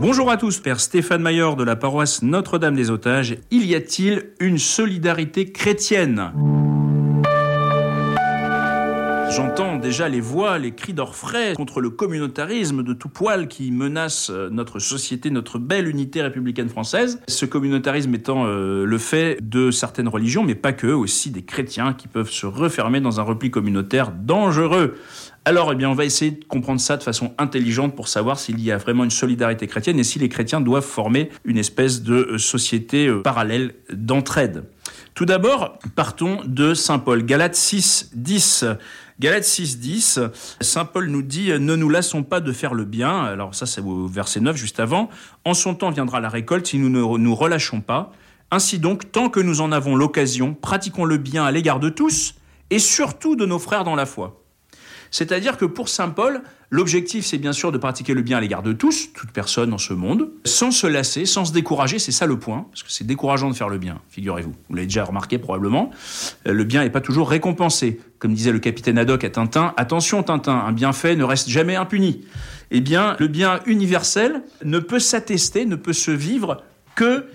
Bonjour à tous, Père Stéphane Maillard de la paroisse Notre-Dame des Otages. Y a-t-il une solidarité chrétienne? J'entends déjà les voix, les cris d'orfraie contre le communautarisme de tout poil qui menace euh, notre société, notre belle unité républicaine française. Ce communautarisme étant euh, le fait de certaines religions, mais pas que, aussi des chrétiens qui peuvent se refermer dans un repli communautaire dangereux. Alors, eh bien, on va essayer de comprendre ça de façon intelligente pour savoir s'il y a vraiment une solidarité chrétienne et si les chrétiens doivent former une espèce de euh, société parallèle d'entraide. Tout d'abord, partons de Saint Paul, Galates 6, 10. Galates 6, 10, Saint Paul nous dit Ne nous lassons pas de faire le bien. Alors, ça, c'est au verset 9, juste avant. En son temps viendra la récolte si nous ne nous relâchons pas. Ainsi donc, tant que nous en avons l'occasion, pratiquons le bien à l'égard de tous et surtout de nos frères dans la foi. C'est-à-dire que pour Saint Paul, l'objectif, c'est bien sûr de pratiquer le bien à l'égard de tous, toute personne dans ce monde, sans se lasser, sans se décourager, c'est ça le point, parce que c'est décourageant de faire le bien, figurez-vous. Vous l'avez déjà remarqué probablement. Euh, le bien n'est pas toujours récompensé. Comme disait le capitaine Haddock à Tintin, attention Tintin, un bienfait ne reste jamais impuni. Eh bien, le bien universel ne peut s'attester, ne peut se vivre que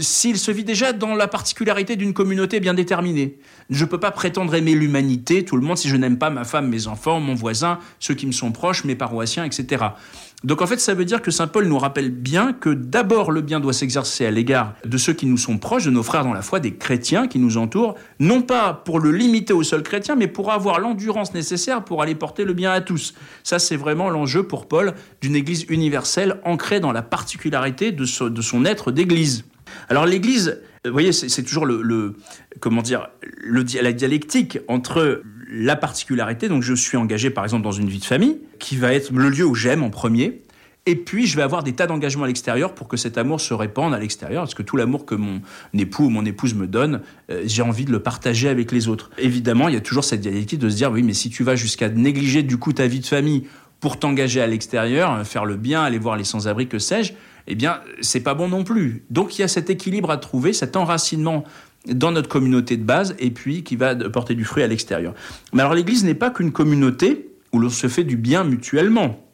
s'il se vit déjà dans la particularité d'une communauté bien déterminée. Je ne peux pas prétendre aimer l'humanité, tout le monde, si je n'aime pas ma femme, mes enfants, mon voisin, ceux qui me sont proches, mes paroissiens, etc. Donc en fait, ça veut dire que Saint Paul nous rappelle bien que d'abord le bien doit s'exercer à l'égard de ceux qui nous sont proches, de nos frères dans la foi, des chrétiens qui nous entourent, non pas pour le limiter aux seuls chrétiens, mais pour avoir l'endurance nécessaire pour aller porter le bien à tous. Ça, c'est vraiment l'enjeu pour Paul d'une Église universelle ancrée dans la particularité de, son être d'Église. Alors l'Église, vous voyez, c'est toujours le, comment dire, la dialectique entre la particularité, donc je suis engagé par exemple dans une vie de famille, qui va être le lieu où j'aime en premier, et puis je vais avoir des tas d'engagements à l'extérieur pour que cet amour se répande à l'extérieur, parce que tout l'amour que mon époux ou mon épouse me donne, euh, j'ai envie de le partager avec les autres. Évidemment, il y a toujours cette dialectique de se dire, oui, mais si tu vas jusqu'à négliger du coup ta vie de famille pour t'engager à l'extérieur, faire le bien, aller voir les sans-abri, que sais-je, eh bien, c'est pas bon non plus. Donc il y a cet équilibre à trouver, cet enracinement dans notre communauté de base et puis qui va porter du fruit à l'extérieur. Mais alors l'Église n'est pas qu'une communauté où l'on se fait du bien mutuellement.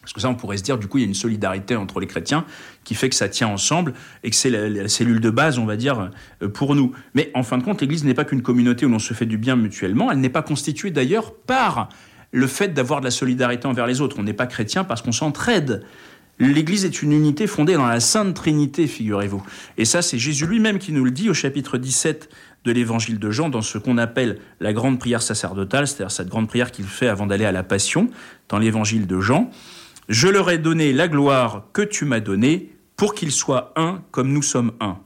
Parce que ça, on pourrait se dire, du coup, il y a une solidarité entre les chrétiens qui fait que ça tient ensemble et que c'est la, cellule de base, on va dire, euh, pour nous. Mais en fin de compte, l'Église n'est pas qu'une communauté où l'on se fait du bien mutuellement. Elle n'est pas constituée d'ailleurs par le fait d'avoir de la solidarité envers les autres. On n'est pas chrétien parce qu'on s'entraide. L'Église est une unité fondée dans la Sainte Trinité, figurez-vous. Et ça, c'est Jésus lui-même qui nous le dit au chapitre 17 de l'Évangile de Jean, dans ce qu'on appelle la grande prière sacerdotale, c'est-à-dire cette grande prière qu'il fait avant d'aller à la Passion, dans l'Évangile de Jean. Je leur ai donné la gloire que tu m'as donnée pour qu'ils soient un comme nous sommes un.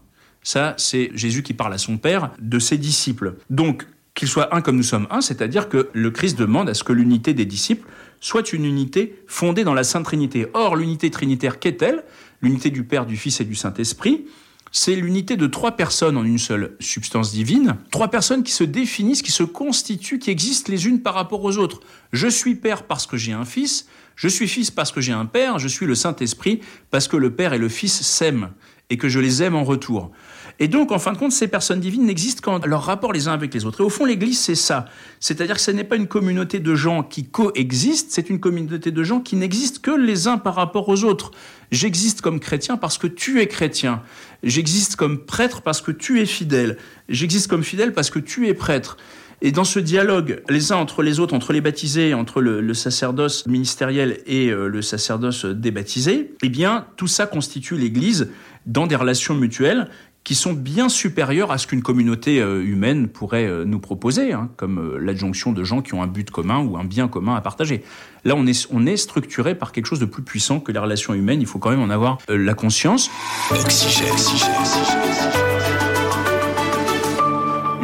Ça, c'est Jésus qui parle à son Père de ses disciples. Donc, qu'ils soient un comme nous sommes un, c'est-à-dire que le Christ demande à ce que l'unité des disciples soit une unité fondée dans la Sainte Trinité. Or, l'unité trinitaire qu'est-elle L'unité du Père, du Fils et du Saint-Esprit, c'est l'unité de trois personnes en une seule substance divine, trois personnes qui se définissent, qui se constituent, qui existent les unes par rapport aux autres. Je suis Père parce que j'ai un Fils, je suis Fils parce que j'ai un Père, je suis le Saint-Esprit parce que le Père et le Fils s'aiment et que je les aime en retour. Et donc, en fin de compte, ces personnes divines n'existent qu'en leur rapport les uns avec les autres. Et au fond, l'Église, c'est ça. C'est-à-dire que ce n'est pas une communauté de gens qui coexistent, c'est une communauté de gens qui n'existent que les uns par rapport aux autres. J'existe comme chrétien parce que tu es chrétien. J'existe comme prêtre parce que tu es fidèle. J'existe comme fidèle parce que tu es prêtre. Et dans ce dialogue, les uns entre les autres, entre les baptisés, entre le, sacerdoce ministériel et euh, le sacerdoce débaptisé, eh bien, tout ça constitue l'Église dans des relations mutuelles qui sont bien supérieurs à ce qu'une communauté euh, humaine pourrait euh, nous proposer, hein, comme euh, l'adjonction de gens qui ont un but commun ou un bien commun à partager. Là, on est, on est structuré par quelque chose de plus puissant que les relations humaines. Il faut quand même en avoir la conscience.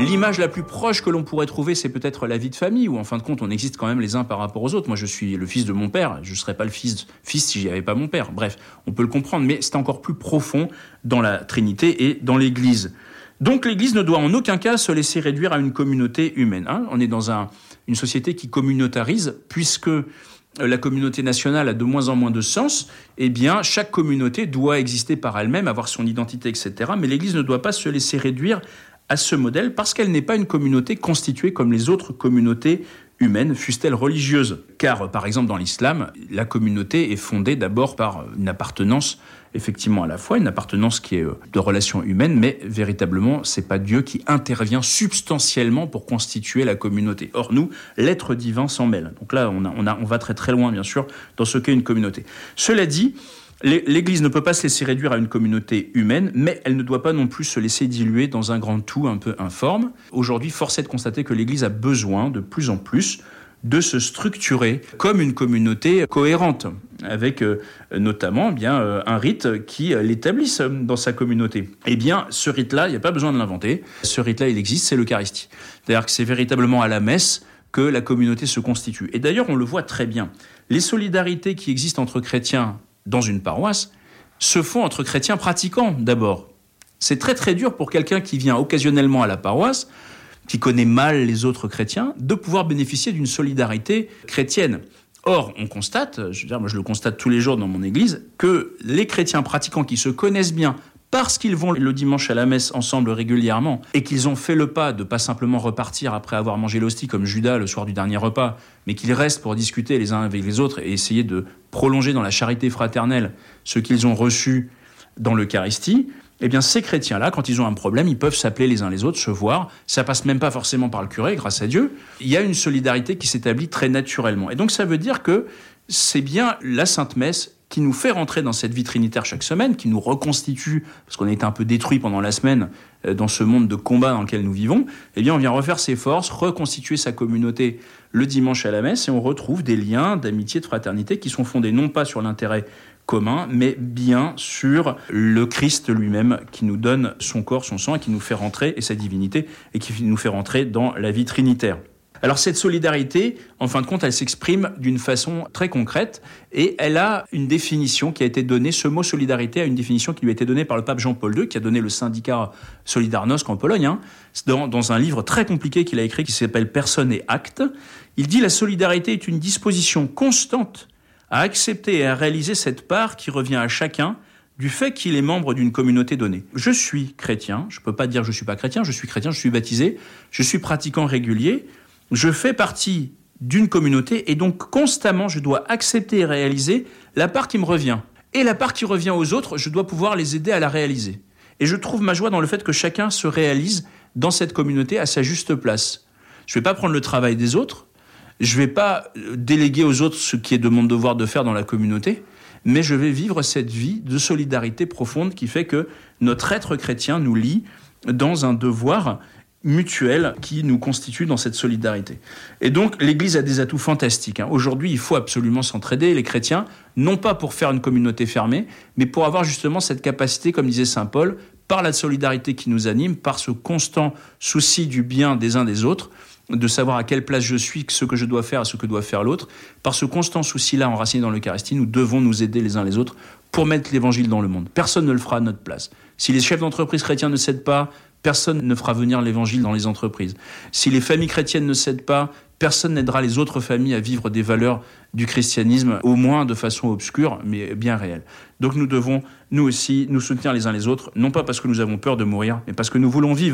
L'image la plus proche que l'on pourrait trouver, c'est peut-être la vie de famille, où en fin de compte, on existe quand même les uns par rapport aux autres. Moi, je suis le fils de mon père, je ne serais pas le fils, fils si j'y avais pas mon père. Bref, on peut le comprendre, mais c'est encore plus profond dans la Trinité et dans l'Église. Donc l'Église ne doit en aucun cas se laisser réduire à une communauté humaine. Hein. On est dans une société qui communautarise, puisque la communauté nationale a de moins en moins de sens, eh bien, chaque communauté doit exister par elle-même, avoir son identité, etc. Mais l'Église ne doit pas se laisser réduire à ce modèle parce qu'elle n'est pas une communauté constituée comme les autres communautés humaine, fût-elle religieuse. Car, par exemple, dans l'islam, la communauté est fondée d'abord par une appartenance effectivement à la foi, une appartenance qui est euh, de relation humaine, mais véritablement, c'est pas Dieu qui intervient substantiellement pour constituer la communauté. Or, nous, l'être divin s'en mêle. Donc là, on va très très loin, bien sûr, dans ce qu'est une communauté. Cela dit, L'Église ne peut pas se laisser réduire à une communauté humaine, mais elle ne doit pas non plus se laisser diluer dans un grand tout un peu informe. Aujourd'hui, force est de constater que l'Église a besoin de plus en plus de se structurer comme une communauté cohérente, avec euh, notamment eh bien euh, un rite qui euh, l'établisse dans sa communauté. Eh bien, ce rite-là, il n'y a pas besoin de l'inventer. Ce rite-là, il existe, c'est l'Eucharistie. C'est-à-dire que c'est véritablement à la messe que la communauté se constitue. Et d'ailleurs, on le voit très bien. Les solidarités qui existent entre chrétiens dans une paroisse se font entre chrétiens pratiquants d'abord. C'est très très dur pour quelqu'un qui vient occasionnellement à la paroisse, qui connaît mal les autres chrétiens, de pouvoir bénéficier d'une solidarité chrétienne. Or, on constate, je veux dire, moi je le constate tous les jours dans mon église, que les chrétiens pratiquants qui se connaissent bien parce qu'ils vont le dimanche à la messe ensemble régulièrement et qu'ils ont fait le pas de pas simplement repartir après avoir mangé l'hostie comme Judas le soir du dernier repas, mais qu'ils restent pour discuter les uns avec les autres et essayer de prolonger dans la charité fraternelle ce qu'ils ont reçu dans l'Eucharistie, eh bien ces chrétiens-là, quand ils ont un problème, ils peuvent s'appeler les uns les autres, se voir. Ça passe même pas forcément par le curé, grâce à Dieu. Il y a une solidarité qui s'établit très naturellement. Et donc ça veut dire que c'est bien la Sainte Messe qui nous fait rentrer dans cette vie trinitaire chaque semaine, qui nous reconstitue, parce qu'on a été un peu détruit pendant la semaine euh, dans ce monde de combat dans lequel nous vivons, eh bien on vient refaire ses forces, reconstituer sa communauté le dimanche à la messe, et on retrouve des liens d'amitié, de fraternité qui sont fondés non pas sur l'intérêt commun, mais bien sur le Christ lui-même qui nous donne son corps, son sang, et qui nous fait rentrer, et sa divinité, et qui nous fait rentrer dans la vie trinitaire. Alors cette solidarité, en fin de compte, elle s'exprime d'une façon très concrète et elle a une définition qui a été donnée, ce mot solidarité a une définition qui lui a été donnée par le pape Jean-Paul II, qui a donné le syndicat Solidarnosc en Pologne, hein. dans, dans un livre très compliqué qu'il a écrit qui s'appelle Personne et acte. Il dit la solidarité est une disposition constante à accepter et à réaliser cette part qui revient à chacun du fait qu'il est membre d'une communauté donnée. Je suis chrétien, je ne peux pas dire je ne suis pas chrétien, je suis chrétien, je suis baptisé, je suis pratiquant régulier, je fais partie d'une communauté et donc constamment je dois accepter et réaliser la part qui me revient. Et la part qui revient aux autres, je dois pouvoir les aider à la réaliser. Et je trouve ma joie dans le fait que chacun se réalise dans cette communauté à sa juste place. Je ne vais pas prendre le travail des autres, je ne vais pas euh, déléguer aux autres ce qui est de mon devoir de faire dans la communauté, mais je vais vivre cette vie de solidarité profonde qui fait que notre être chrétien nous lie dans un devoir mutuelle qui nous constitue dans cette solidarité. Et donc l'Église a des atouts fantastiques. Hein. Aujourd'hui, il faut absolument s'entraider, les chrétiens, non pas pour faire une communauté fermée, mais pour avoir justement cette capacité, comme disait Saint Paul, par la solidarité qui nous anime, par ce constant souci du bien des uns des autres, de savoir à quelle place je suis, ce que je dois faire, ce que doit faire l'autre. Par ce constant souci-là enraciné dans l'Eucharistie, nous devons nous aider les uns les autres pour mettre l'Évangile dans le monde. Personne ne le fera à notre place. Si les chefs d'entreprise chrétiens ne cèdent pas, personne ne fera venir l'évangile dans les entreprises. Si les familles chrétiennes ne cèdent pas, personne n'aidera les autres familles à vivre des valeurs du christianisme, au moins de façon obscure, mais bien réelle. Donc nous devons, nous aussi, nous soutenir les uns les autres, non pas parce que nous avons peur de mourir, mais parce que nous voulons vivre.